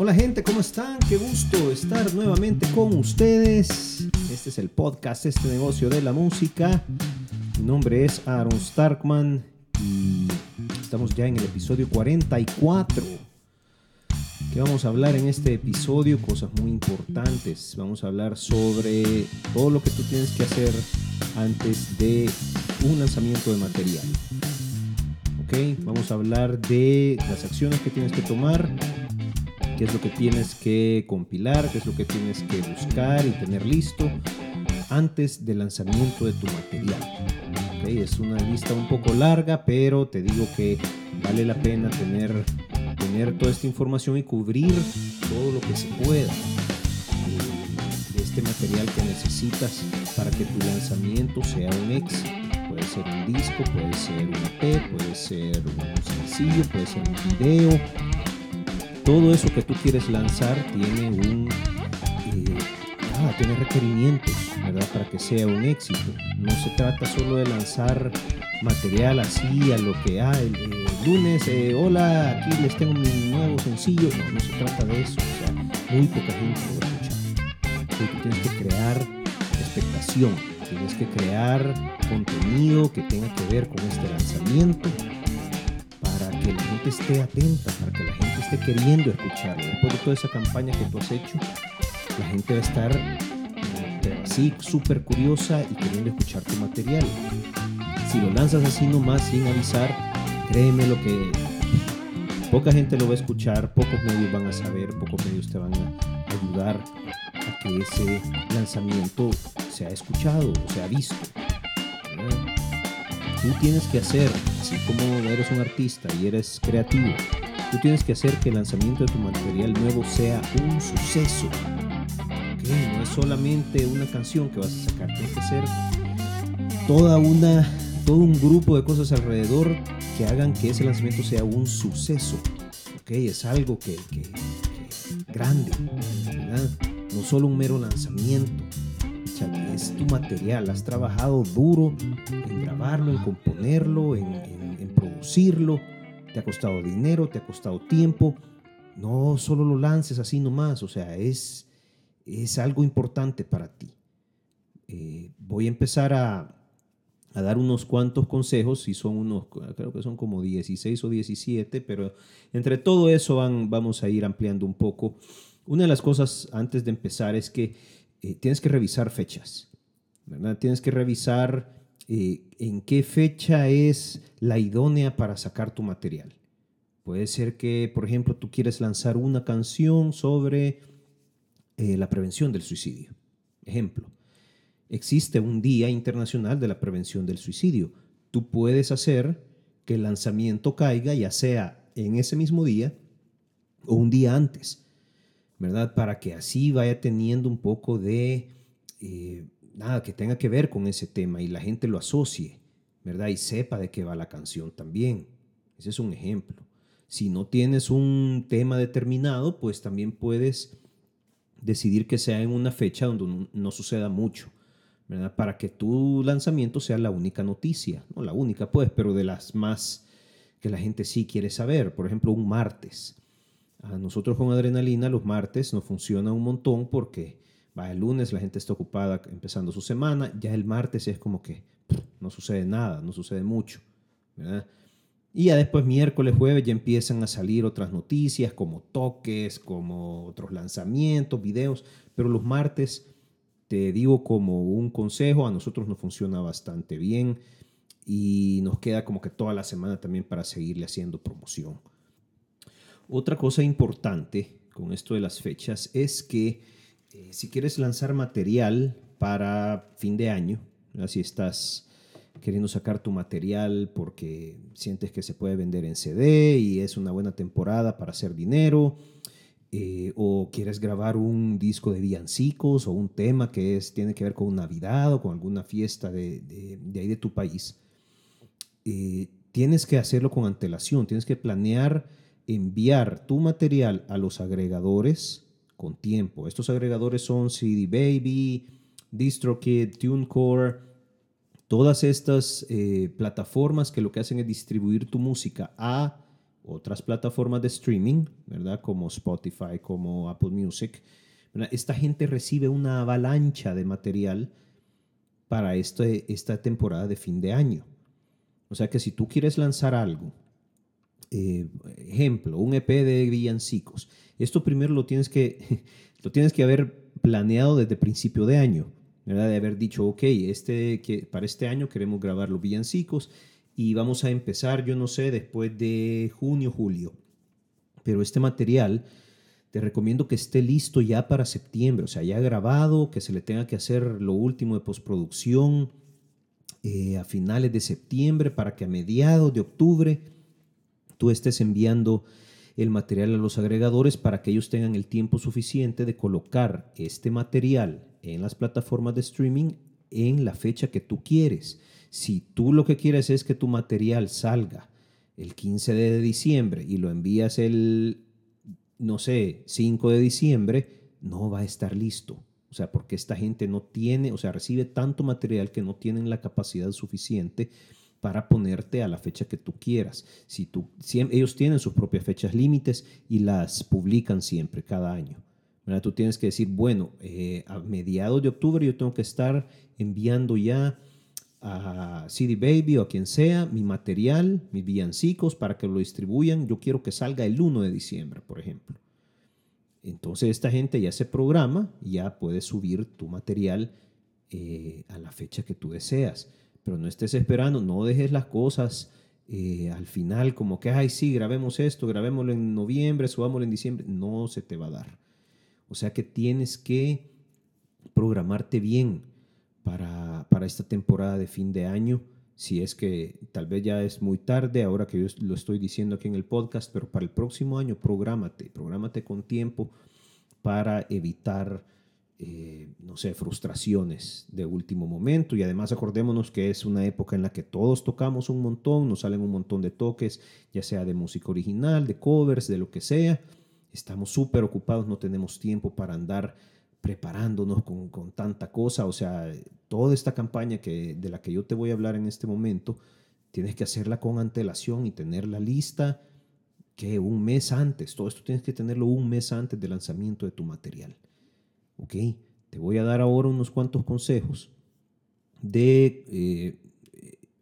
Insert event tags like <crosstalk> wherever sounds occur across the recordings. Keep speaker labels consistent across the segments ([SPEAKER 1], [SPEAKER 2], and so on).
[SPEAKER 1] Hola gente, ¿cómo están? Qué gusto estar nuevamente con ustedes. Este es el podcast, este negocio de la música. Mi nombre es Aaron Starkman y estamos ya en el episodio 44. ¿Qué vamos a hablar en este episodio? Cosas muy importantes. Vamos a hablar sobre todo lo que tú tienes que hacer antes de un lanzamiento de material. ¿Ok? Vamos a hablar de las acciones que tienes que tomar qué es lo que tienes que compilar, qué es lo que tienes que buscar y tener listo antes del lanzamiento de tu material. Es una lista un poco larga, pero te digo que vale la pena tener, tener toda esta información y cubrir todo lo que se pueda este material que necesitas para que tu lanzamiento sea un éxito. Puede ser un disco, puede ser un EP, puede ser un sencillo, puede ser un video, todo eso que tú quieres lanzar tiene un eh, tiene requerimientos verdad para que sea un éxito. No se trata solo de lanzar material así a lo que ah, el, lunes eh, hola aquí les tengo mi nuevo sencillo. No no se trata de eso o sea muy poca gente lo va escuchar. Tú tienes que crear expectación tienes que crear contenido que tenga que ver con este lanzamiento que la gente esté atenta, para que la gente esté queriendo escucharlo. Después de toda esa campaña que tú has hecho, la gente va a estar eh, así súper curiosa y queriendo escuchar tu material. Si lo lanzas así nomás sin avisar, créeme lo que poca gente lo va a escuchar, pocos medios van a saber, pocos medios te van a ayudar a que ese lanzamiento sea escuchado sea visto. Tú tienes que hacer, así como eres un artista y eres creativo, tú tienes que hacer que el lanzamiento de tu material nuevo sea un suceso. No es solamente una canción que vas a sacar, tiene que ser toda una, todo un grupo de cosas alrededor que hagan que ese lanzamiento sea un suceso. Es algo que, que, grande, no solo un mero lanzamiento es tu material, has trabajado duro en grabarlo, en componerlo, en, producirlo, te ha costado dinero, te ha costado tiempo, no solo lo lances así nomás, o sea, es, es algo importante para ti. Eh, voy a empezar a, a, dar unos cuantos consejos, si son unos, creo que son como 16 o 17, pero entre todo eso van, vamos a ir ampliando un poco. Una de las cosas antes de empezar es que eh, tienes que revisar fechas, Tienes que revisar eh, en qué fecha es la idónea para sacar tu material. Puede ser que, por ejemplo, tú quieres lanzar una canción sobre eh, la prevención del suicidio. Ejemplo, existe un Día Internacional de la Prevención del Suicidio. Tú puedes hacer que el lanzamiento caiga ya sea en ese mismo día o un día antes. ¿verdad? Para que así vaya teniendo un poco de, eh, nada, que tenga que ver con ese tema y la gente lo asocie, ¿verdad? Y sepa de qué va la canción también. Ese es un ejemplo. Si no tienes un tema determinado, pues también puedes decidir que sea en una fecha donde no suceda mucho, ¿verdad? Para que tu lanzamiento sea la única noticia, no la única pues, pero de las más que la gente sí quiere saber. Por ejemplo, un martes. A nosotros con adrenalina los martes nos funciona un montón porque va el lunes, la gente está ocupada empezando su semana, ya el martes es como que no sucede nada, no sucede mucho. Y ya después miércoles, jueves ya empiezan a salir otras noticias como toques, como otros lanzamientos, videos, pero los martes, te digo como un consejo, a nosotros nos funciona bastante bien y nos queda como que toda la semana también para seguirle haciendo promoción. Otra cosa importante con esto de las fechas es que eh, si quieres lanzar material para fin de año, si estás queriendo sacar tu material porque sientes que se puede vender en CD y es una buena temporada para hacer dinero, eh, o quieres grabar un disco de villancicos o un tema que es, tiene que ver con Navidad o con alguna fiesta de, de, ahí de tu país, eh, tienes que hacerlo con antelación, tienes que planear enviar tu material a los agregadores con tiempo. Estos agregadores son CD Baby, DistroKid, TuneCore, todas estas eh, plataformas que lo que hacen es distribuir tu música a otras plataformas de streaming, ¿verdad? Como Spotify, como Apple Music, esta gente recibe una avalancha de material para este, esta temporada de fin de año. O sea que si tú quieres lanzar algo, eh, ejemplo, un EP de villancicos, esto primero lo tienes que, <laughs> lo tienes que haber planeado desde principio de año, ¿verdad? De haber dicho, ok, este, que, para este año queremos grabar los villancicos y vamos a empezar, yo no sé, después de junio, julio. Pero este material te recomiendo que esté listo ya para septiembre, o sea, ya grabado, que se le tenga que hacer lo último de postproducción eh, a finales de septiembre para que a mediados de octubre tú estés enviando el material a los agregadores para que ellos tengan el tiempo suficiente de colocar este material en las plataformas de streaming en la fecha que tú quieres. Si tú lo que quieres es que tu material salga el 15 de diciembre y lo envías el, no sé, 5 de diciembre, no va a estar listo. O sea, porque esta gente no tiene, o sea, recibe tanto material que no tienen la capacidad suficiente para ponerte a la fecha que tú quieras. Si tú, ellos tienen sus propias fechas límites y las publican siempre, cada año. Tú tienes que decir, bueno, eh, a mediados de octubre yo tengo que estar enviando ya a CD Baby o a quien sea mi material, mis villancicos para que lo distribuyan. Yo quiero que salga el 1 de diciembre, por ejemplo. Entonces esta gente ya se programa y ya puede subir tu material eh, a la fecha que tú deseas. Pero no estés esperando, no dejes las cosas eh, al final como que, ay, sí, grabemos esto, grabémoslo en noviembre, subámoslo en diciembre. No se te va a dar. O sea que tienes que programarte bien para, esta temporada de fin de año. Si es que tal vez ya es muy tarde, ahora que yo lo estoy diciendo aquí en el podcast, pero para el próximo año, prográmate, prográmate con tiempo para evitar, eh, no sé, frustraciones de último momento. Y además acordémonos que es una época en la que todos tocamos un montón, nos salen un montón de toques, ya sea de música original, de covers, de lo que sea. Estamos súper ocupados, no tenemos tiempo para andar preparándonos con, con, tanta cosa. O sea, toda esta campaña que, de la que yo te voy a hablar en este momento, tienes que hacerla con antelación y tenerla lista que un mes antes. Todo esto tienes que tenerlo un mes antes del lanzamiento de tu material. ¿Ok? Te voy a dar ahora unos cuantos consejos de eh,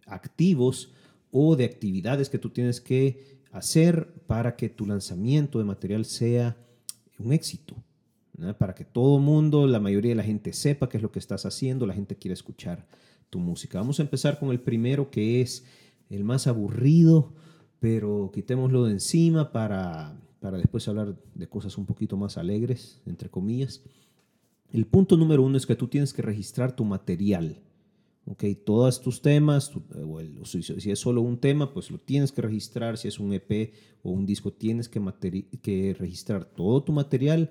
[SPEAKER 1] activos o de actividades que tú tienes que hacer para que tu lanzamiento de material sea un éxito para que todo mundo, la mayoría de la gente sepa qué es lo que estás haciendo, la gente quiere escuchar tu música. Vamos a empezar con el primero que es el más aburrido, pero quitémoslo de encima para, para después hablar de cosas un poquito más alegres, entre comillas. El punto número uno es que tú tienes que registrar tu material. ¿ok? Todos tus temas, si es solo un tema, pues lo tienes que registrar. Si es un EP o un disco, tienes que, que registrar todo tu material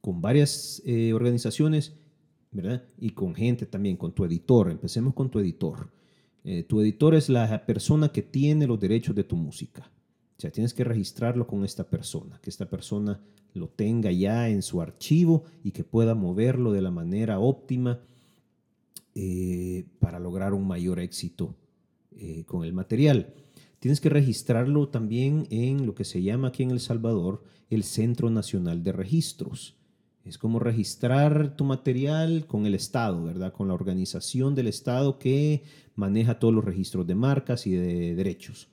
[SPEAKER 1] con varias eh, organizaciones, ¿verdad? Y con gente también, con tu editor. Empecemos con tu editor. Eh, tu editor es la persona que tiene los derechos de tu música. O sea, tienes que registrarlo con esta persona, que esta persona lo tenga ya en su archivo y que pueda moverlo de la manera óptima eh, para lograr un mayor éxito con el material. Tienes que registrarlo también en lo que se llama aquí en El Salvador el Centro Nacional de Registros. Es como registrar tu material con el Estado, ¿verdad? Con la organización del Estado que maneja todos los registros de marcas y de derechos.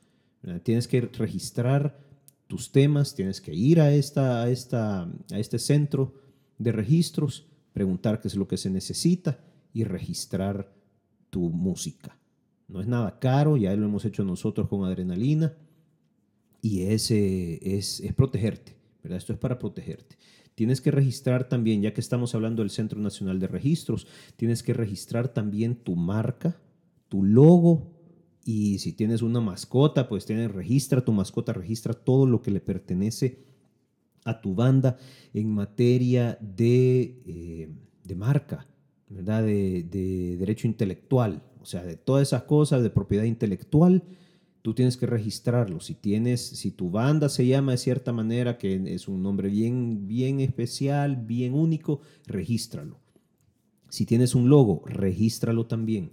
[SPEAKER 1] Tienes que registrar tus temas, tienes que ir a, esta, a, este centro de registros, preguntar qué es lo que se necesita y registrar tu música. No es nada caro, ya lo hemos hecho nosotros con adrenalina y es, eh, es, es protegerte, ¿verdad? Esto es para protegerte. Tienes que registrar también, ya que estamos hablando del Centro Nacional de Registros, tienes que registrar también tu marca, tu logo y si tienes una mascota, pues tienes, registra tu mascota, registra todo lo que le pertenece a tu banda en materia de, eh, de marca, ¿verdad? De, de derecho intelectual, o sea, de todas esas cosas de propiedad intelectual tú tienes que registrarlo. Si tienes, si tu banda se llama de cierta manera, que es un nombre bien, bien especial, bien único, regístralo. Si tienes un logo, regístralo también.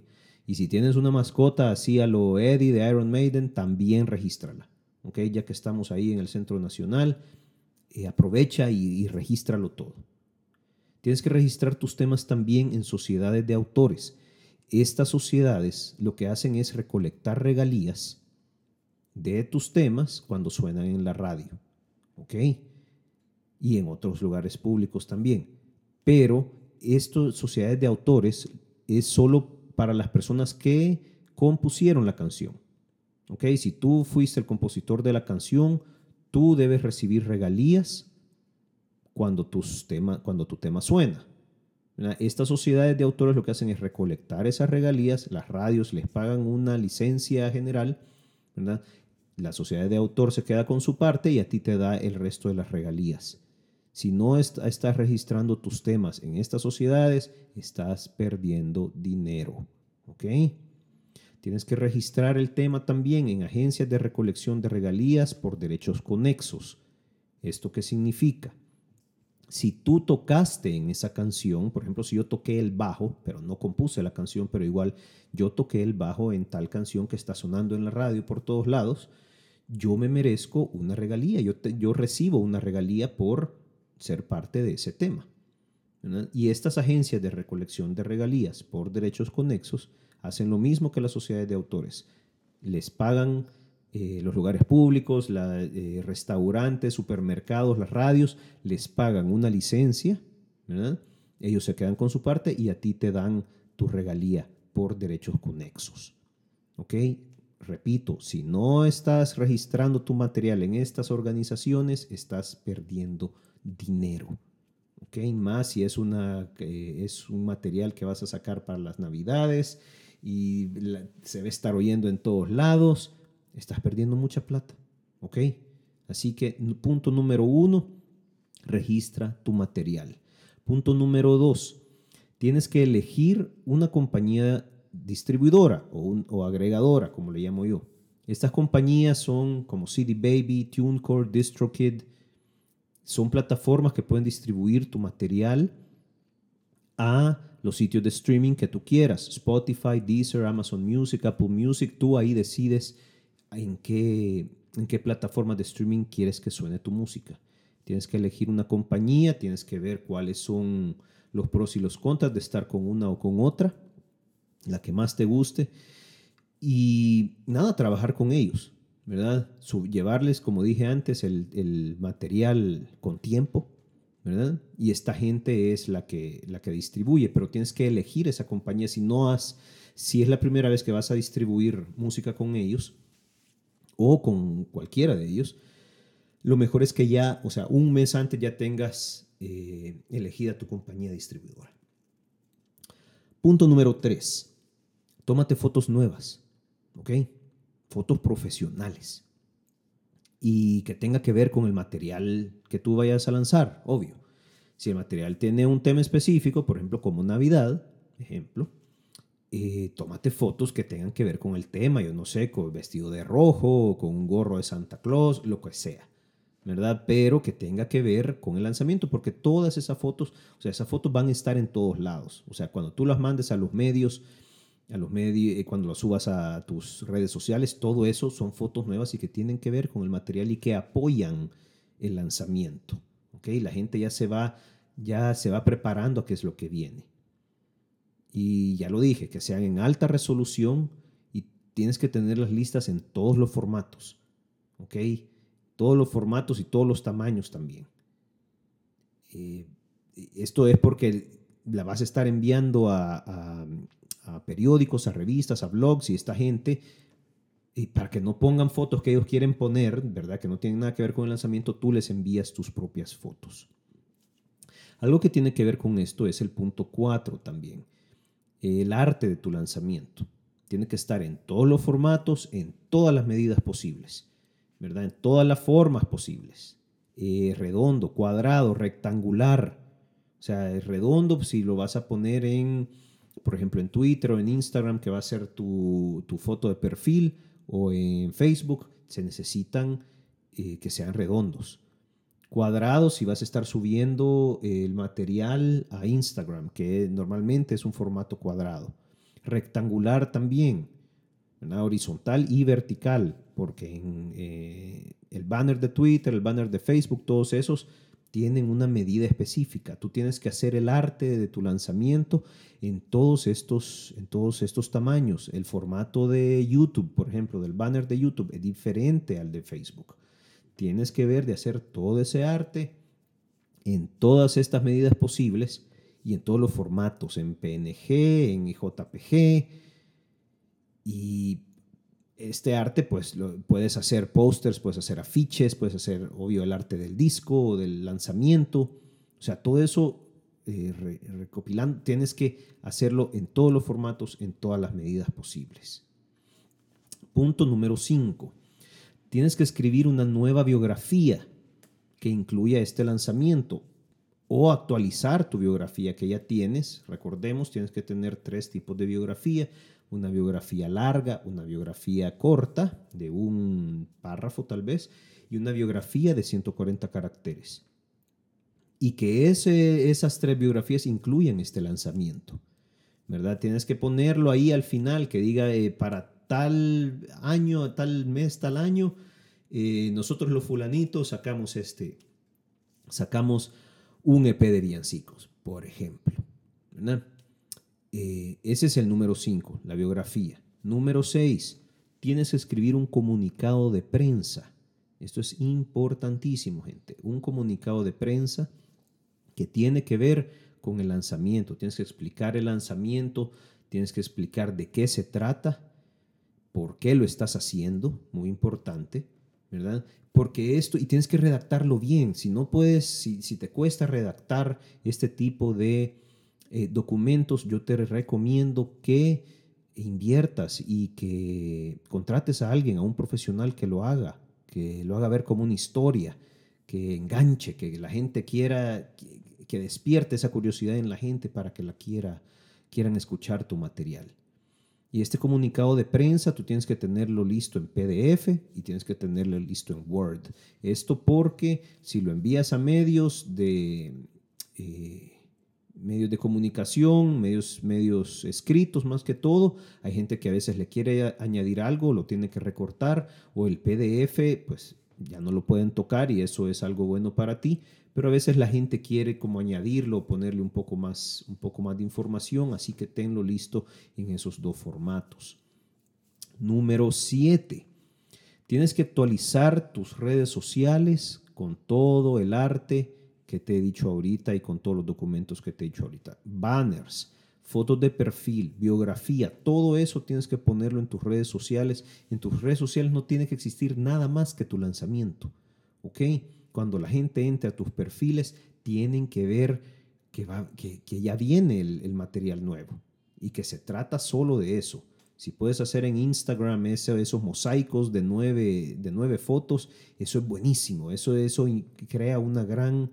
[SPEAKER 1] Y si tienes una mascota así a lo Eddie de Iron Maiden, también regístrala. ¿ok? Ya que estamos ahí en el Centro Nacional, eh, aprovecha y, regístralo todo. Tienes que registrar tus temas también en sociedades de autores. Estas sociedades lo que hacen es recolectar regalías de tus temas cuando suenan en la radio, ¿ok? Y en otros lugares públicos también. Pero estas sociedades de autores es solo para las personas que compusieron la canción. ¿Ok? Si tú fuiste el compositor de la canción, tú debes recibir regalías cuando, tus tema, cuando tu tema suena. Estas sociedades de autores lo que hacen es recolectar esas regalías, las radios les pagan una licencia general, la sociedad de autor se queda con su parte y a ti te da el resto de las regalías. Si no estás registrando tus temas en estas sociedades, estás perdiendo dinero. ¿Ok? Tienes que registrar el tema también en agencias de recolección de regalías por derechos conexos. ¿Esto qué significa? Si tú tocaste en esa canción, por ejemplo, si yo toqué el bajo, pero no compuse la canción, pero igual yo toqué el bajo en tal canción que está sonando en la radio por todos lados, yo me merezco una regalía, yo, yo recibo una regalía por ser parte de ese tema. Y estas agencias de recolección de regalías por derechos conexos hacen lo mismo que las sociedades de autores. Les pagan eh, los lugares públicos, la, eh, restaurantes, supermercados, las radios, les pagan una licencia, ellos se quedan con su parte y a ti te dan tu regalía por derechos conexos. ¿Ok? Repito, si no estás registrando tu material en estas organizaciones, estás perdiendo dinero. ¿ok? Más si es, una, es un material que vas a sacar para las navidades y se ve estar oyendo en todos lados, estás perdiendo mucha plata. ¿ok? Así que punto número uno, registra tu material. Punto número dos, tienes que elegir una compañía distribuidora o, o agregadora, como le llamo yo. Estas compañías son como CD Baby, TuneCore, DistroKid, son plataformas que pueden distribuir tu material a los sitios de streaming que tú quieras. Spotify, Deezer, Amazon Music, Apple Music. Tú ahí decides en qué, en qué plataforma de streaming quieres que suene tu música. Tienes que elegir una compañía, tienes que ver cuáles son los pros y los contras de estar con una o con otra, la que más te guste. Y nada, trabajar con ellos. ¿Verdad? llevarles, como dije antes, el, material con tiempo, ¿verdad? Y esta gente es la que, la que distribuye, pero tienes que elegir esa compañía. Si no has, si es la primera vez que vas a distribuir música con ellos o con cualquiera de ellos, lo mejor es que ya, o sea, un mes antes ya tengas eh, elegida tu compañía distribuidora. Punto número tres. Tómate fotos nuevas, ¿ok? Fotos profesionales y que tenga que ver con el material que tú vayas a lanzar, obvio. Si el material tiene un tema específico, por ejemplo, como Navidad, ejemplo, eh, tómate fotos que tengan que ver con el tema, yo no sé, con vestido de rojo, con un gorro de Santa Claus, lo que sea, ¿verdad? Pero que tenga que ver con el lanzamiento, porque todas esas fotos, o sea, esas fotos van a estar en todos lados. O sea, cuando tú las mandes a los medios, a los medios, eh, cuando lo subas a tus redes sociales, todo eso son fotos nuevas y que tienen que ver con el material y que apoyan el lanzamiento. ¿okay? La gente ya se va, ya se va preparando a qué es lo que viene. Y ya lo dije, que sean en alta resolución y tienes que tener las listas en todos los formatos. ¿ok? Todos los formatos y todos los tamaños también. Eh, esto es porque la vas a estar enviando a periódicos, a revistas, a blogs y esta gente, y para que no pongan fotos que ellos quieren poner, ¿verdad? Que no tienen nada que ver con el lanzamiento, tú les envías tus propias fotos. Algo que tiene que ver con esto es el punto 4 también, el arte de tu lanzamiento. Tiene que estar en todos los formatos, en todas las medidas posibles, ¿verdad? En todas las formas posibles. Eh, redondo, cuadrado, rectangular. O sea, redondo si lo vas a poner en por ejemplo, en Twitter o en Instagram, que va a ser tu, foto de perfil, o en Facebook, se necesitan eh, que sean redondos. Cuadrados si vas a estar subiendo el material a Instagram, que normalmente es un formato cuadrado. Rectangular también, horizontal y vertical. porque en, eh, el banner de Twitter, el banner de Facebook, todos esos tienen una medida específica. Tú tienes que hacer el arte de tu lanzamiento en todos estos, en todos estos tamaños. El formato de YouTube, por ejemplo, del banner de YouTube es diferente al de Facebook. Tienes que ver de hacer todo ese arte en todas estas medidas posibles y en todos los formatos, en PNG, en JPG. Y este arte, pues lo, puedes hacer pósters, puedes hacer afiches, puedes hacer, obvio, el arte del disco o del lanzamiento. O sea, todo eso eh, recopilando, tienes que hacerlo en todos los formatos, en todas las medidas posibles. Punto número 5. Tienes que escribir una nueva biografía que incluya este lanzamiento o actualizar tu biografía que ya tienes. Recordemos, tienes que tener tres tipos de biografía una biografía larga, una biografía corta, de un párrafo tal vez, y una biografía de 140 caracteres. Y que esas tres biografías incluyan este lanzamiento. ¿Verdad? Tienes que ponerlo ahí al final, que diga eh, para tal año, tal mes, tal año, eh, nosotros los fulanitos sacamos este, sacamos un EP de villancicos, por ejemplo. ¿verdad? Eh, ese es el número 5, la biografía. Número 6, tienes que escribir un comunicado de prensa. Esto es importantísimo, gente. Un comunicado de prensa que tiene que ver con el lanzamiento. Tienes que explicar el lanzamiento, tienes que explicar de qué se trata, por qué lo estás haciendo, muy importante, ¿verdad? Porque esto, y tienes que redactarlo bien. Si no puedes, si, si te cuesta redactar este tipo de eh, documentos, yo te recomiendo que inviertas y que contrates a alguien, a un profesional que lo haga, que lo haga ver como una historia, que enganche, que la gente quiera, que, despierte esa curiosidad en la gente para que la quiera, quieran escuchar tu material. Y este comunicado de prensa tú tienes que tenerlo listo en PDF y tienes que tenerlo listo en Word. Esto porque si lo envías a medios de... Eh, medios de comunicación, medios, medios escritos más que todo. Hay gente que a veces le quiere añadir algo, lo tiene que recortar o el PDF, pues ya no lo pueden tocar y eso es algo bueno para ti. Pero a veces la gente quiere como añadirlo, ponerle un poco más, un poco más de información, así que tenlo listo en esos dos formatos. Número 7. Tienes que actualizar tus redes sociales con todo el arte que te he dicho ahorita y con todos los documentos que te he dicho ahorita. Banners, fotos de perfil, biografía, todo eso tienes que ponerlo en tus redes sociales. En tus redes sociales no tiene que existir nada más que tu lanzamiento. ¿Ok? Cuando la gente entre a tus perfiles, tienen que ver que, va, que, ya viene el, material nuevo y que se trata solo de eso. Si puedes hacer en Instagram esos mosaicos de nueve, de nueve fotos, eso es buenísimo. Eso, eso crea una gran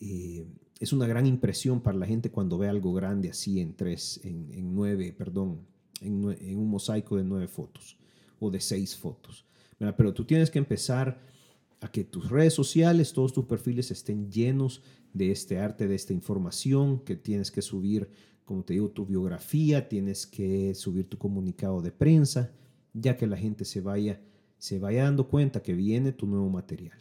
[SPEAKER 1] eh, es una gran impresión para la gente cuando ve algo grande así en tres, en, nueve, perdón, en, un mosaico de nueve fotos o de seis fotos. Pero tú tienes que empezar a que tus redes sociales, todos tus perfiles estén llenos de este arte, de esta información, que tienes que subir, como te digo, tu biografía, tienes que subir tu comunicado de prensa, ya que la gente se vaya, se vaya dando cuenta que viene tu nuevo material.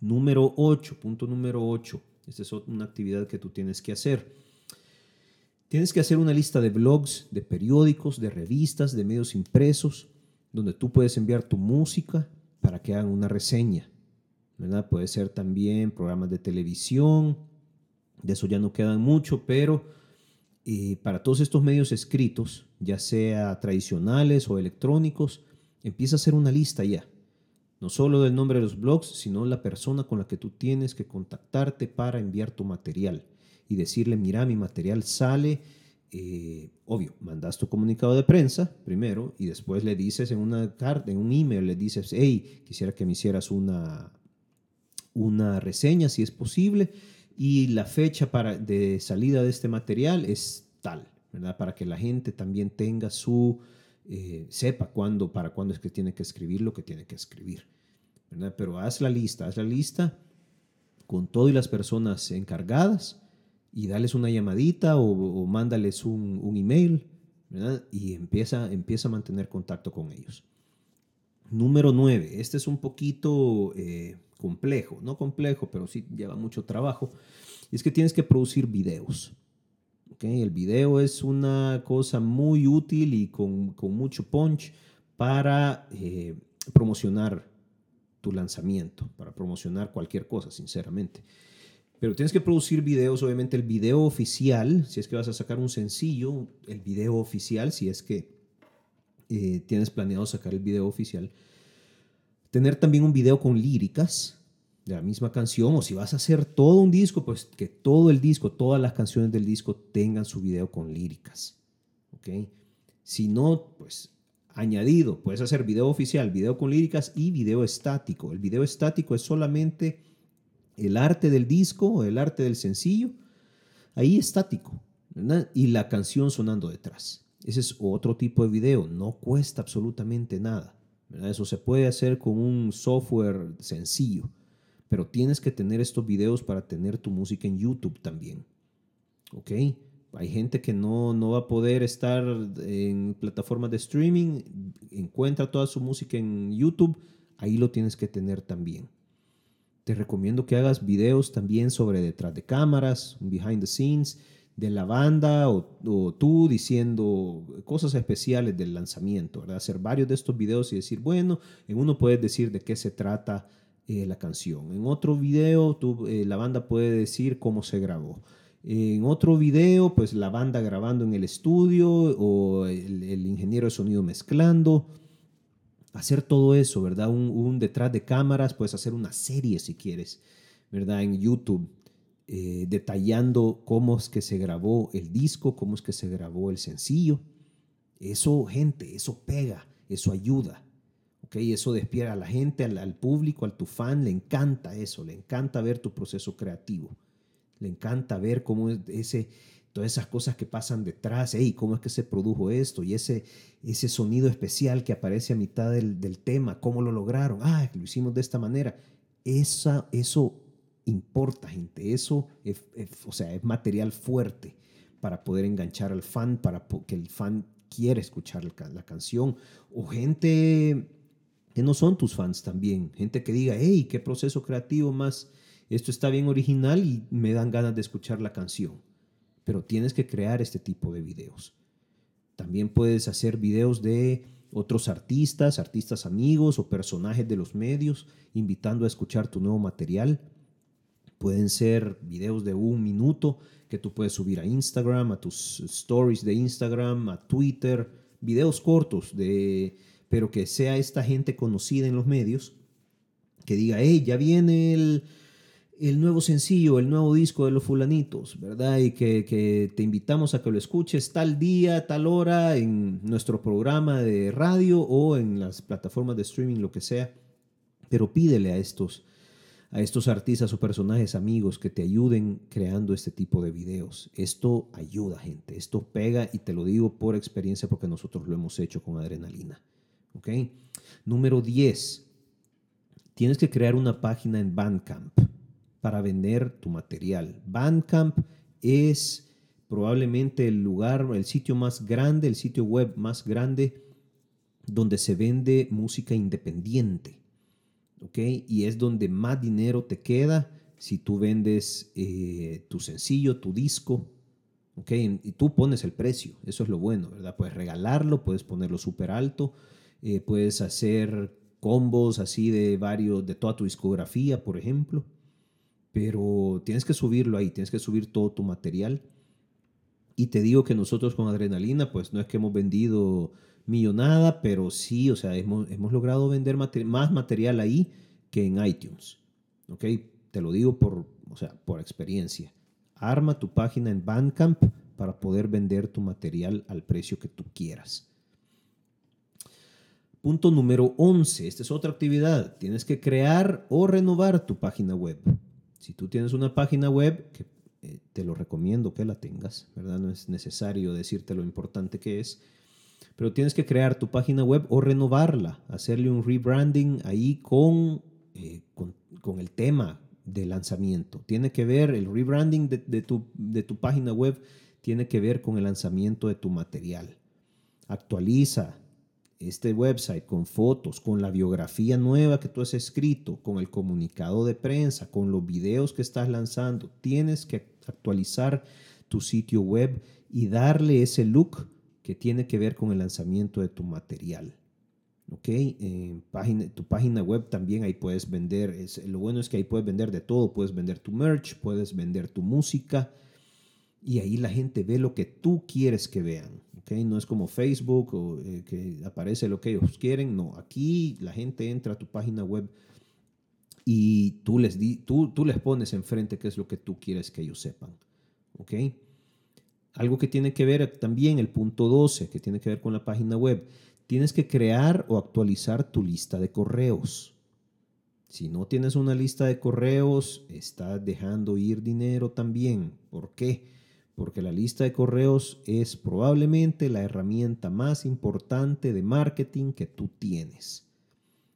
[SPEAKER 1] Número 8, punto número 8. Esta es una actividad que tú tienes que hacer. Tienes que hacer una lista de blogs, de periódicos, de revistas, de medios impresos, donde tú puedes enviar tu música para que hagan una reseña. ¿verdad? Puede ser también programas de televisión, de eso ya no quedan mucho, pero eh, para todos estos medios escritos, ya sea tradicionales o electrónicos, empieza a hacer una lista ya no solo del nombre de los blogs, sino la persona con la que tú tienes que contactarte para enviar tu material y decirle, mira, mi material sale, eh, obvio, mandas tu comunicado de prensa primero y después le dices en una carta, en un email, le dices, hey, quisiera que me hicieras una, una reseña si es posible y la fecha para, de salida de este material es tal, ¿verdad? Para que la gente también tenga su eh, sepa cuándo, para cuándo es que tiene que escribir lo que tiene que escribir. Pero haz la lista, haz la lista con todas las personas encargadas y dales una llamadita o, mándales un, email y empieza, empieza a mantener contacto con ellos. Número 9. Este es un poquito eh, complejo, no complejo, pero sí lleva mucho trabajo. Y es que tienes que producir videos. El video es una cosa muy útil y con, mucho punch para eh, promocionar tu lanzamiento, para promocionar cualquier cosa, sinceramente. Pero tienes que producir videos, obviamente el video oficial, si es que vas a sacar un sencillo, el video oficial, si es que eh, tienes planeado sacar el video oficial. Tener también un video con líricas de la misma canción, o si vas a hacer todo un disco, pues que todo el disco, todas las canciones del disco tengan su video con líricas. ¿ok? Si no, pues añadido, puedes hacer video oficial, video con líricas y video estático. El video estático es solamente el arte del disco el arte del sencillo, ahí estático, y la canción sonando detrás. Ese es otro tipo de video, no cuesta absolutamente nada. Eso se puede hacer con un software sencillo, pero tienes que tener estos videos para tener tu música en YouTube también. ¿Ok? Hay gente que no, no va a poder estar en plataformas de streaming, encuentra toda su música en YouTube, ahí lo tienes que tener también. Te recomiendo que hagas videos también sobre detrás de cámaras, behind the scenes, de la banda o, tú diciendo cosas especiales del lanzamiento, ¿verdad? Hacer varios de estos videos y decir, bueno, en uno puedes decir de qué se trata eh, la canción. En otro video tú, eh, la banda puede decir cómo se grabó. En otro video, pues la banda grabando en el estudio o el, ingeniero de sonido mezclando. Hacer todo eso, ¿verdad? Un, detrás de cámaras, puedes hacer una serie si quieres, ¿verdad? En YouTube eh, detallando cómo es que se grabó el disco, cómo es que se grabó el sencillo. Eso, gente, eso pega, eso ayuda. ¿Okay? Eso despierta a la gente, al, público, al tu fan, le encanta eso, le encanta ver tu proceso creativo. Le encanta ver cómo es ese, todas esas cosas que pasan detrás, hey, cómo es que se produjo esto y ese, ese sonido especial que aparece a mitad del, del tema, cómo lo lograron, ah, lo hicimos de esta manera. Esa, eso importa, gente. Eso es, o sea, es material fuerte para poder enganchar al fan, para que el fan quiera escuchar la, canción. O gente que no son tus fans también. Gente que diga, hey, qué proceso creativo más. Esto está bien original y me dan ganas de escuchar la canción. Pero tienes que crear este tipo de videos. También puedes hacer videos de otros artistas, artistas amigos o personajes de los medios, invitando a escuchar tu nuevo material. Pueden ser videos de un minuto que tú puedes subir a Instagram, a tus stories de Instagram, a Twitter, videos cortos, de, pero que sea esta gente conocida en los medios, que diga, hey, ya viene el, el nuevo sencillo, el nuevo disco de los fulanitos, ¿verdad? Y que, que, te invitamos a que lo escuches tal día, tal hora, en nuestro programa de radio o en las plataformas de streaming, lo que sea. Pero pídele a estos a estos artistas o personajes amigos que te ayuden creando este tipo de videos. Esto ayuda, gente. Esto pega y te lo digo por experiencia porque nosotros lo hemos hecho con adrenalina. ¿Ok? Número 10. Tienes que crear una página en Bandcamp para vender tu material. Bandcamp es probablemente el lugar, el sitio más grande, el sitio web más grande donde se vende música independiente. Y es donde más dinero te queda si tú vendes eh, tu sencillo, tu disco, ¿ok? Y tú pones el precio, eso es lo bueno, ¿verdad? Puedes regalarlo, puedes ponerlo súper alto, eh, puedes hacer combos así de varios, de toda tu discografía, por ejemplo, pero tienes que subirlo ahí, tienes que subir todo tu material. Y te digo que nosotros con Adrenalina, pues no es que hemos vendido millonada, pero sí, o sea, hemos, hemos logrado vender más material ahí que en iTunes. ¿Ok? Te lo digo por, o sea, por experiencia. Arma tu página en Bandcamp para poder vender tu material al precio que tú quieras. Punto número 11. Esta es otra actividad. Tienes que crear o renovar tu página web. Si tú tienes una página web, que eh, te lo recomiendo que la tengas, ¿verdad? No es necesario decirte lo importante que es pero tienes que crear tu página web o renovarla, hacerle un rebranding ahí eh, con, con, el tema de lanzamiento. Tiene que ver, el rebranding de, tu, de tu página web tiene que ver con el lanzamiento de tu material. Actualiza, este website con fotos, con la biografía nueva que tú has escrito, con el comunicado de prensa, con los videos que estás lanzando, tienes que actualizar tu sitio web y darle ese look que tiene que ver con el lanzamiento de tu material. ¿ok? Tu página web también ahí puedes vender, lo bueno es que ahí puedes vender de todo, puedes vender tu merch, puedes vender tu música y ahí la gente ve lo que tú quieres que vean, No es como Facebook o eh, que aparece lo que ellos quieren, no, aquí la gente entra a tu página web y tú les, di, tú, tú les pones enfrente qué es lo que tú quieres que ellos sepan, ¿ok? Algo que tiene que ver también, el punto 12, que tiene que ver con la página web tienes que crear o actualizar tu lista de correos. Si no tienes una lista de correos, estás dejando ir dinero también. ¿Por qué? Porque la lista de correos es probablemente la herramienta más importante de marketing que tú tienes.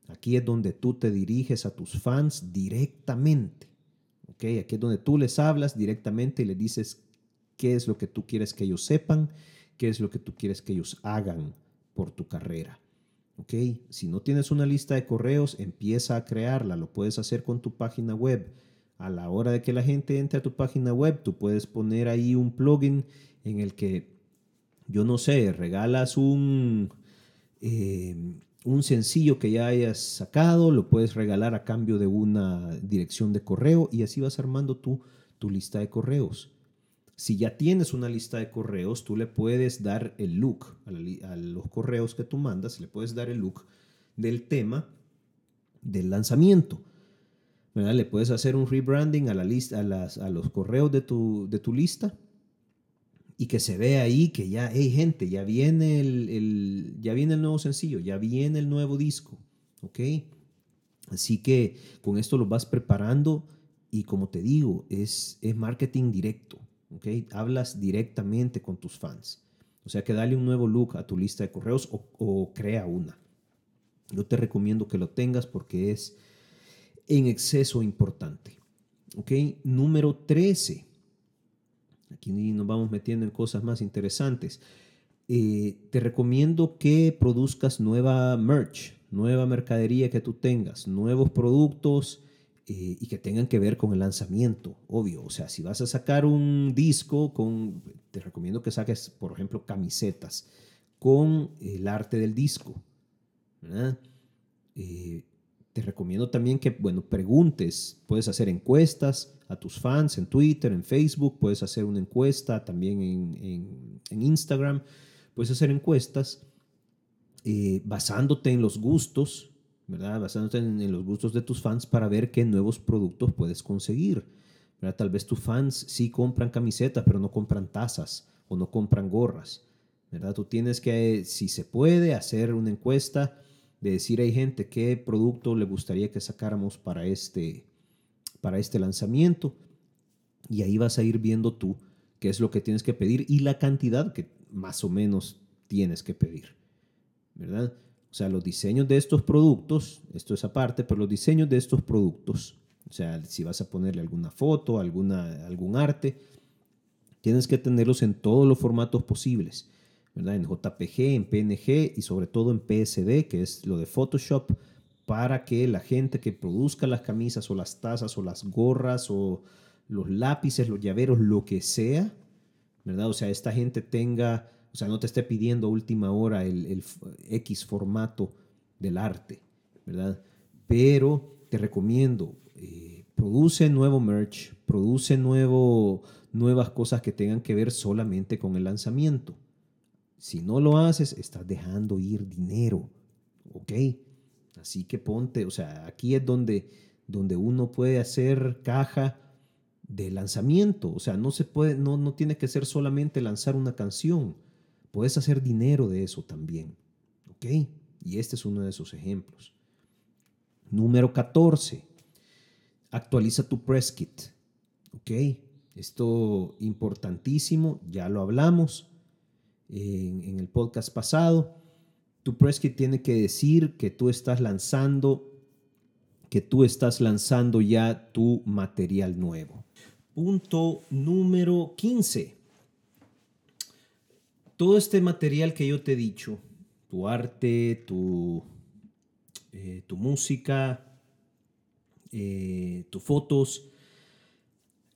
[SPEAKER 1] Aquí es donde tú te diriges a tus fans directamente. ¿ok? Aquí es donde tú les hablas directamente y les dices qué es lo que tú quieres que ellos sepan, qué es lo que tú quieres que ellos hagan por tu carrera. ¿ok? Si no tienes una lista de correos, empieza a crearla. Lo puedes hacer con tu página web. A la hora de que la gente entre a tu página web, tú puedes poner ahí un plugin en el que, yo no sé, regalas un, eh, un sencillo que ya hayas sacado, lo puedes regalar a cambio de una dirección de correo y así vas armando tu, tu lista de correos. Si ya tienes una lista de correos, tú le puedes dar el look a, los correos que tú mandas, le puedes dar el look del tema del lanzamiento. Le puedes hacer un rebranding a, la lista, a, los correos de tu, de tu lista y que se vea ahí que ya, hey gente, ya viene el, ya viene el nuevo sencillo, ya viene el nuevo disco, ¿ok? Así que con esto lo vas preparando y como te digo, es, es marketing directo. Hablas directamente con tus fans. O sea que dale un nuevo look a tu lista de correos o, crea una. Yo te recomiendo que lo tengas porque es en exceso importante. ¿Ok? Número 13. Aquí nos vamos metiendo en cosas más interesantes. Eh, te recomiendo que produzcas nueva merch, nueva mercadería que tú tengas, nuevos productos eh, y que tengan que ver con el lanzamiento, obvio. O sea, si vas a sacar un disco, con, te recomiendo que saques, por ejemplo, camisetas con el arte del disco. Eh, te recomiendo también que, bueno, preguntes, puedes hacer encuestas a tus fans en Twitter, en Facebook, puedes hacer una encuesta también en, en, Instagram, puedes hacer encuestas eh, basándote en los gustos ¿verdad? Basándote en, los gustos de tus fans para ver qué nuevos productos puedes conseguir. ¿verdad? Tal vez tus fans sí compran camisetas, pero no compran tazas o no compran gorras. ¿verdad? Tú tienes que, si se puede, hacer una encuesta de decir, hay gente, qué producto le gustaría que sacáramos para este, para este lanzamiento. Y ahí vas a ir viendo tú qué es lo que tienes que pedir y la cantidad que más o menos tienes que pedir. ¿Verdad? O sea, los diseños de estos productos, esto es aparte, pero los diseños de estos productos, o sea, si vas a ponerle alguna foto, alguna, algún arte, tienes que tenerlos en todos los formatos posibles, En JPG, en PNG y sobre todo en PSD, que es lo de Photoshop, para que la gente que produzca las camisas o las tazas o las gorras o los lápices, los llaveros, lo que sea, ¿verdad? O sea, esta gente tenga o sea, no te esté pidiendo a última hora el, X formato del arte, ¿verdad? Pero te recomiendo, eh, produce nuevo merch, produce nuevo, nuevas cosas que tengan que ver solamente con el lanzamiento. Si no lo haces, estás dejando ir dinero, ¿ok? Así que ponte, o sea, aquí es donde, donde uno puede hacer caja de lanzamiento. O sea, no se puede, no, no tiene que ser solamente lanzar una canción. Puedes hacer dinero de eso también. ¿Ok? Y este es uno de esos ejemplos. Número 14. Actualiza tu press kit. ¿Ok? Esto importantísimo, ya lo hablamos en, el podcast pasado. Tu press tiene que decir que tú estás lanzando que tú estás lanzando ya tu material nuevo. Punto número 15 todo este material que yo te he dicho, tu arte, tu, eh, tu música, eh, tus fotos,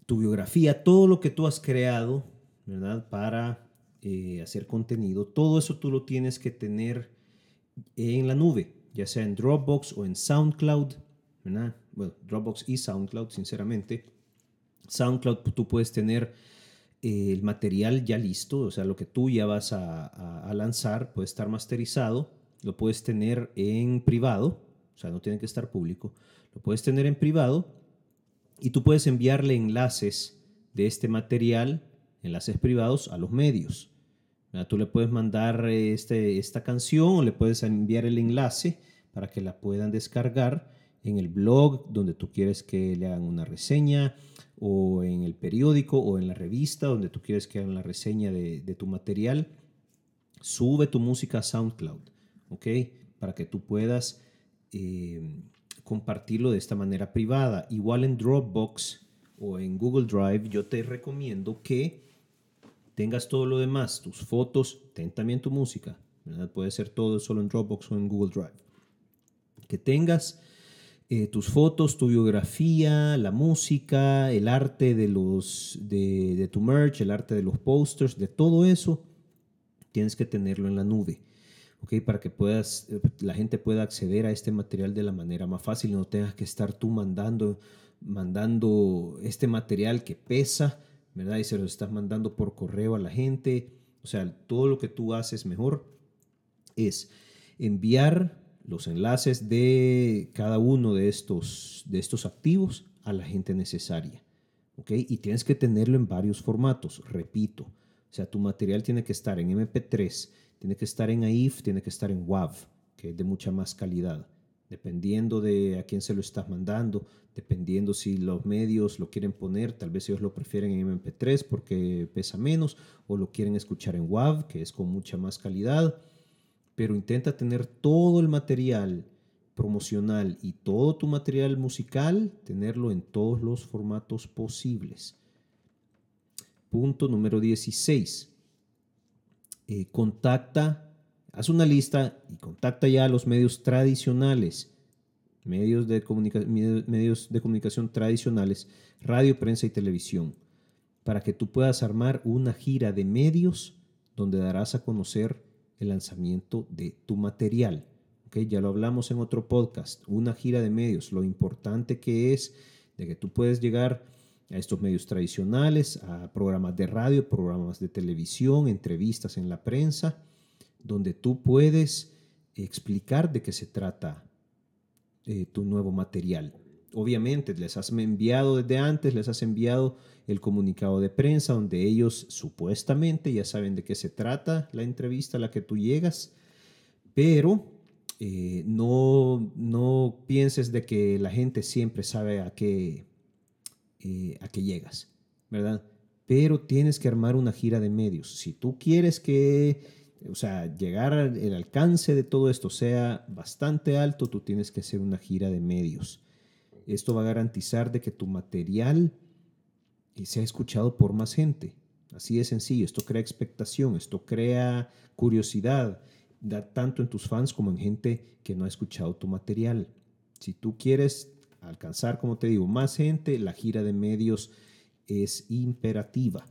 [SPEAKER 1] tu biografía, todo lo que tú has creado, ¿verdad? Para eh, hacer contenido, todo eso tú lo tienes que tener en la nube, ya sea en Dropbox o en SoundCloud, ¿verdad? Bueno, Dropbox y SoundCloud, sinceramente. SoundCloud tú puedes tener eh, el material ya listo, o sea, lo que tú ya vas a, lanzar puede estar masterizado, lo puedes tener en privado, o sea, no tiene que estar público, lo puedes tener en privado y tú puedes enviarle enlaces de este material, enlaces privados, a los medios. Tú le puedes mandar este, esta canción o le puedes enviar el enlace para que la puedan descargar en el blog donde tú quieres que le hagan una reseña o en el periódico o en la revista donde tú quieres que hagan la reseña de, tu material. Sube tu música a SoundCloud, ¿ok? Para que tú puedas eh, compartirlo de esta manera privada. Igual en Dropbox o en Google Drive, yo te recomiendo que tengas todo lo demás, tus fotos, ten también tu música. Puede ser todo solo en Dropbox o en Google Drive. Que tengas eh, tus fotos, tu biografía, la música, el arte de, los, de, tu merch, el arte de los posters, de todo eso, tienes que tenerlo en la nube. Okay, para que puedas, la gente pueda acceder a este material de la manera más fácil, no tengas que estar tú mandando, mandando este material que pesa, ¿verdad? Y se lo estás mandando por correo a la gente. O sea, todo lo que tú haces mejor es enviar los enlaces de cada uno de estos, de estos activos a la gente necesaria. ¿okay? Y tienes que tenerlo en varios formatos, repito. O sea, tu material tiene que estar en MP3, tiene que estar en AIF, tiene que estar en WAV, que es de mucha más calidad. Dependiendo de a quién se lo estás mandando, dependiendo si los medios lo quieren poner, tal vez ellos lo prefieren en MP3 porque pesa menos, o lo quieren escuchar en WAV, que es con mucha más calidad pero intenta tener todo el material promocional y todo tu material musical, tenerlo en todos los formatos posibles. Punto número 16. Eh, contacta, haz una lista y contacta ya a los medios tradicionales, medios de, medios de comunicación tradicionales, radio, prensa y televisión, para que tú puedas armar una gira de medios donde darás a conocer el lanzamiento de tu material. ¿okay? Ya lo hablamos en otro podcast, una gira de medios, lo importante que es de que tú puedes llegar a estos medios tradicionales, a programas de radio, programas de televisión, entrevistas en la prensa, donde tú puedes explicar de qué se trata eh, tu nuevo material. Obviamente les has enviado desde antes, les has enviado el comunicado de prensa donde ellos supuestamente ya saben de qué se trata la entrevista a la que tú llegas, pero eh, no, no pienses de que la gente siempre sabe a qué, eh, a qué llegas, ¿verdad? Pero tienes que armar una gira de medios. Si tú quieres que, o sea, llegar al alcance de todo esto sea bastante alto, tú tienes que hacer una gira de medios. Esto va a garantizar de que tu material y se ha escuchado por más gente. Así de sencillo, esto crea expectación, esto crea curiosidad, da tanto en tus fans como en gente que no ha escuchado tu material. Si tú quieres alcanzar, como te digo, más gente, la gira de medios es imperativa.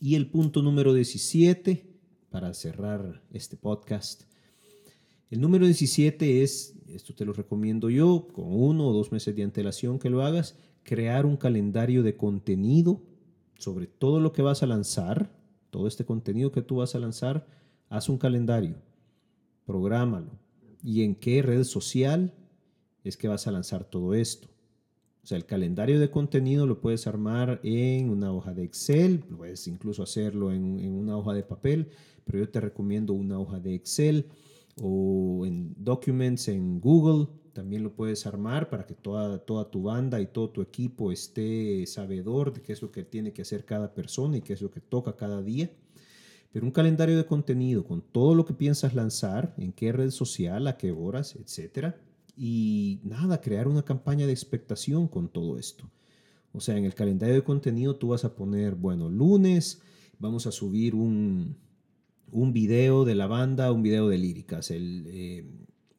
[SPEAKER 1] Y el punto número 17, para cerrar este podcast, el número 17 es, esto te lo recomiendo yo, con uno o dos meses de antelación que lo hagas, crear un calendario de contenido sobre todo lo que vas a lanzar, todo este contenido que tú vas a lanzar, haz un calendario, prográmalo. ¿Y en qué red social es que vas a lanzar todo esto? O sea, el calendario de contenido lo puedes armar en una hoja de Excel, puedes incluso hacerlo en, en una hoja de papel, pero yo te recomiendo una hoja de Excel o en Documents en Google también lo puedes armar para que toda, toda tu banda y todo tu equipo esté sabedor de qué es lo que tiene que hacer cada persona y qué es lo que toca cada día. Pero un calendario de contenido con todo lo que piensas lanzar, en qué red social, a qué horas, etc. Y nada, crear una campaña de expectación con todo esto. O sea, en el calendario de contenido tú vas a poner, bueno, lunes vamos a subir un, un video de la banda, un video de líricas. El, eh,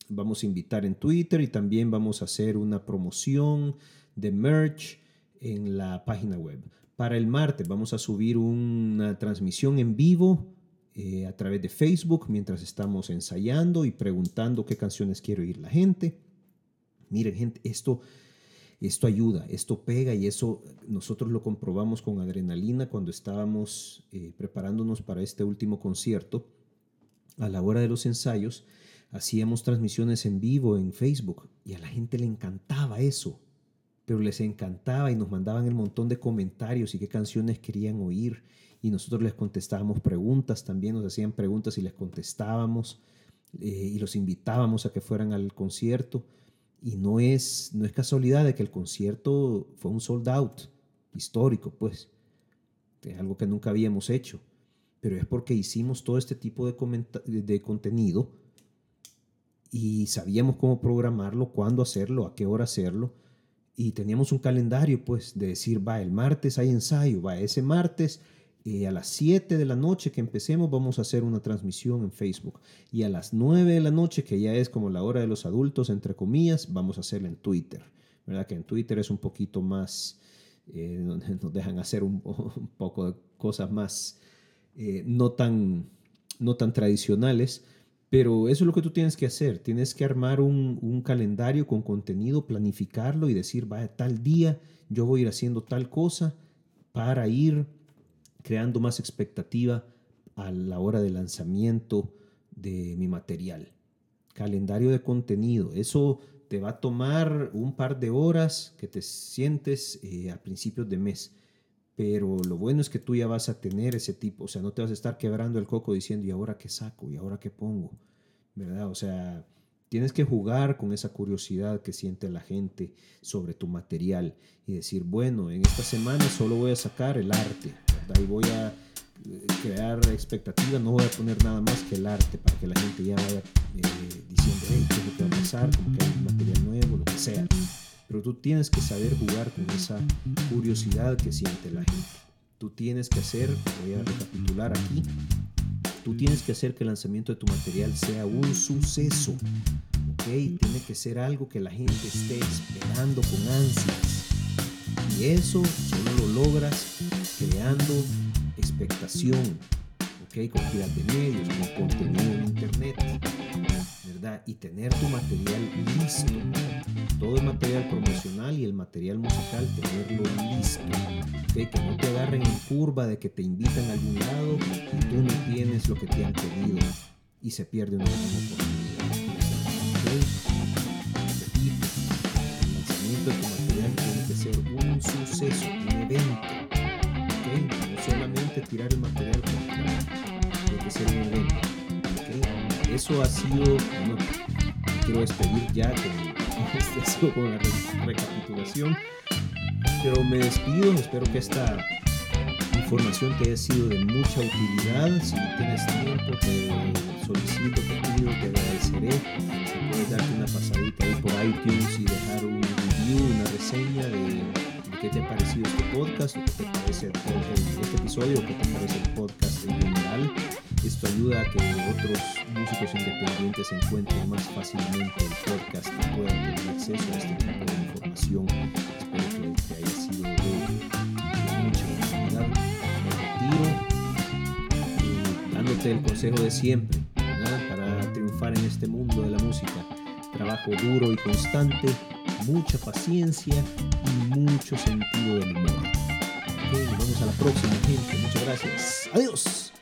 [SPEAKER 1] vamos a invitar en Twitter y también vamos a hacer una promoción de merch en la página web. Para el martes vamos a subir una transmisión en vivo eh, a través de Facebook mientras estamos ensayando y preguntando qué canciones quiere oír la gente. Miren, gente, esto, esto ayuda, esto pega y eso nosotros lo comprobamos con adrenalina cuando estábamos eh, preparándonos para este último concierto. A la hora de los ensayos, hacíamos transmisiones en vivo en Facebook y a la gente le encantaba eso pero les encantaba y nos mandaban el montón de comentarios y qué canciones querían oír y nosotros les contestábamos preguntas, también nos hacían preguntas y les contestábamos eh, y los invitábamos a que fueran al concierto y no es, no es casualidad de que el concierto fue un sold out histórico, pues, es algo que nunca habíamos hecho, pero es porque hicimos todo este tipo de, de contenido y sabíamos cómo programarlo, cuándo hacerlo, a qué hora hacerlo y teníamos un calendario, pues, de decir, va, el martes hay ensayo, va, ese martes eh, a las 7 de la noche que empecemos vamos a hacer una transmisión en Facebook. Y a las 9 de la noche, que ya es como la hora de los adultos, entre comillas, vamos a hacerla en Twitter. ¿Verdad? Que en Twitter es un poquito más, eh, <laughs> nos dejan hacer <laughs> un, poco de cosas más eh, no, tan, no tan tradicionales. Pero eso es lo que tú tienes que hacer. Tienes que armar un, calendario con contenido, planificarlo y decir, vaya, tal día yo voy a ir haciendo tal cosa para ir creando más expectativa a la hora de lanzamiento de mi material. Calendario de contenido. Eso te va a tomar un par de horas que te sientes eh, a principios de mes. Pero lo bueno es que tú ya vas a tener ese tipo, o sea, no te vas a estar quebrando el coco diciendo, ¿y ahora qué saco? ¿Y ahora qué pongo? ¿Verdad? O sea, tienes que jugar con esa curiosidad que siente la gente sobre tu material y decir, bueno, en esta semana solo voy a sacar el arte, ¿verdad? Y voy a eh, crear expectativas, no voy a poner nada más que el arte para que la gente ya vaya eh, diciendo, hey, ¿qué es lo que va a pasar? Como que hay material nuevo, lo que sea. Pero tú tienes que saber jugar con esa curiosidad que siente la gente. Tú tienes que hacer, voy a recapitular aquí, tú tienes que hacer que el lanzamiento de tu material sea un suceso. ¿Ok? Tiene que ser algo que la gente esté esperando con ansias. Y eso solo lo logras creando expectación. ¿Ok? Con de medios, con contenido en internet. Y tener tu material listo todo el material promocional y el material musical, tenerlo listo. Que no te agarren en curva de que te invitan a algún lado y tú no tienes lo que te han pedido y se pierde una gran oportunidad. el lanzamiento de tu material tiene que ser un suceso, un evento. No solamente tirar el material tiene que ser un evento. Eso ha sido, bueno, quiero despedir ya con este <laughs> con la recapitulación. Pero me despido, espero que esta información te haya sido de mucha utilidad. Si tienes tiempo, te solicito, te pido, te agradeceré. Si puedes darte una pasadita ahí por iTunes y dejar un review, una reseña de, qué te ha parecido este podcast, o qué te parece este episodio, o qué te parece el podcast en general. Esto ayuda a que otros músicos independientes encuentren más fácilmente el podcast y puedan tener acceso a este tipo de información. Espero que te haya sido de, mucha utilidad. Me retiro eh, dándote el consejo de siempre para triunfar en este mundo de la música. Trabajo duro y constante, mucha paciencia y mucho sentido del humor. nos vemos a la próxima, gente. Muchas gracias. Adiós.